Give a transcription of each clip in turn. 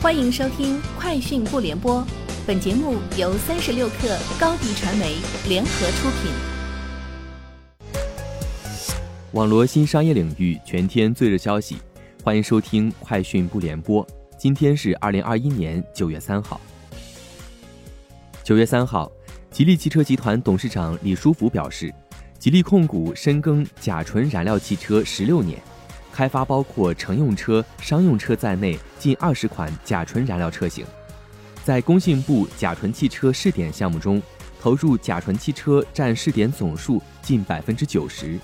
欢迎收听《快讯不联播》，本节目由三十六克高低传媒联合出品。网罗新商业领域全天最热消息，欢迎收听《快讯不联播》。今天是二零二一年九月三号。九月三号，吉利汽车集团董事长李书福表示，吉利控股深耕甲醇燃料汽车十六年。开发包括乘用车、商用车在内近二十款甲醇燃料车型，在工信部甲醇汽车试点项目中，投入甲醇汽车占试点总数近百分之九十。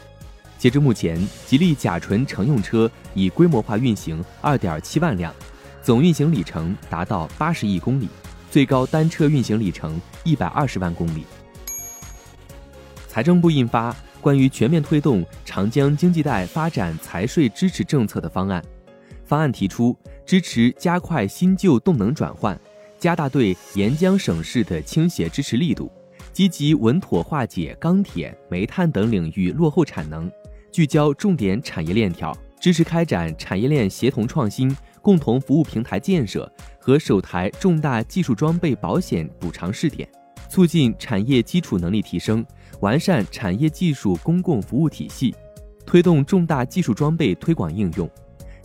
截至目前，吉利甲醇乘用车已规模化运行二点七万辆，总运行里程达到八十亿公里，最高单车运行里程一百二十万公里。财政部印发。关于全面推动长江经济带发展财税支持政策的方案，方案提出支持加快新旧动能转换，加大对沿江省市的倾斜支持力度，积极稳妥化解钢铁、煤炭等领域落后产能，聚焦重点产业链条，支持开展产业链协同创新、共同服务平台建设和首台重大技术装备保险补偿试点，促进产业基础能力提升。完善产业技术公共服务体系，推动重大技术装备推广应用，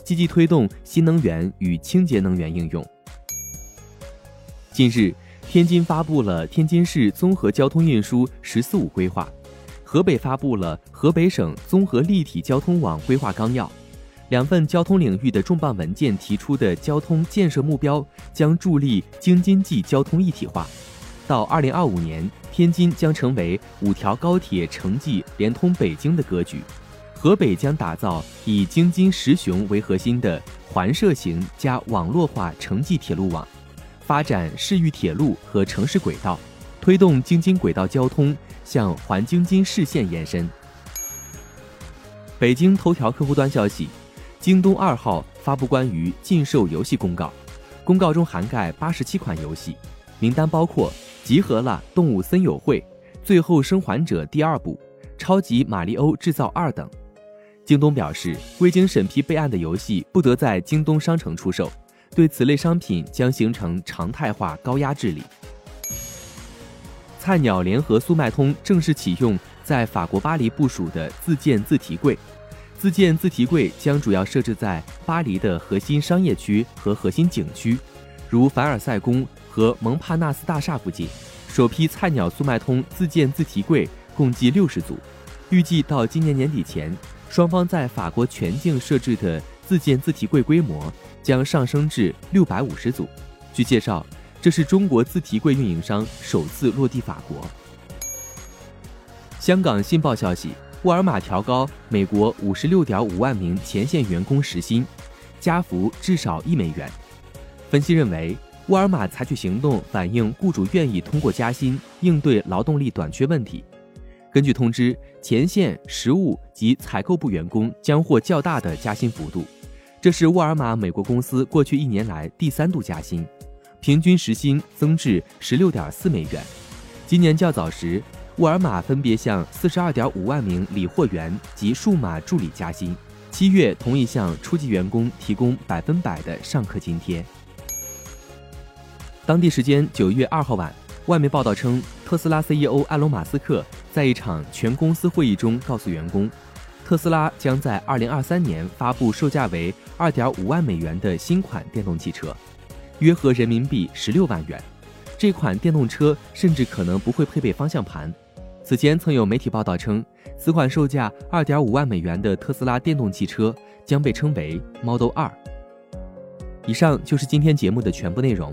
积极推动新能源与清洁能源应用。近日，天津发布了天津市综合交通运输“十四五”规划，河北发布了河北省综合立体交通网规划纲要。两份交通领域的重磅文件提出的交通建设目标，将助力京津冀交通一体化。到二零二五年，天津将成为五条高铁城际连通北京的格局；河北将打造以京津十雄为核心的环设型加网络化城际铁路网，发展市域铁路和城市轨道，推动京津轨道交通向环京津市线延伸。北京头条客户端消息，京东二号发布关于禁售游戏公告，公告中涵盖八十七款游戏，名单包括。集合了《动物森友会》《最后生还者》第二部、《超级马里欧制造二》等。京东表示，未经审批备案的游戏不得在京东商城出售，对此类商品将形成常态化高压治理。菜鸟联合速卖通正式启用在法国巴黎部署的自建自提柜，自建自提柜将主要设置在巴黎的核心商业区和核心景区，如凡尔赛宫。和蒙帕纳斯大厦附近，首批菜鸟速卖通自建自提柜共计六十组，预计到今年年底前，双方在法国全境设置的自建自提柜规模将上升至六百五十组。据介绍，这是中国自提柜运营商首次落地法国。香港信报消息，沃尔玛调高美国五十六点五万名前线员工时薪，加幅至少一美元。分析认为。沃尔玛采取行动，反映雇主愿意通过加薪应对劳动力短缺问题。根据通知，前线、实物及采购部员工将获较大的加薪幅度，这是沃尔玛美国公司过去一年来第三度加薪，平均时薪增至十六点四美元。今年较早时，沃尔玛分别向四十二点五万名理货员及数码助理加薪，七月同意向初级员工提供百分百的上课津贴。当地时间九月二号晚，外媒报道称，特斯拉 CEO 埃隆·马斯克在一场全公司会议中告诉员工，特斯拉将在二零二三年发布售价为二点五万美元的新款电动汽车，约合人民币十六万元。这款电动车甚至可能不会配备方向盘。此前曾有媒体报道称，此款售价二点五万美元的特斯拉电动汽车将被称为 Model 二。以上就是今天节目的全部内容。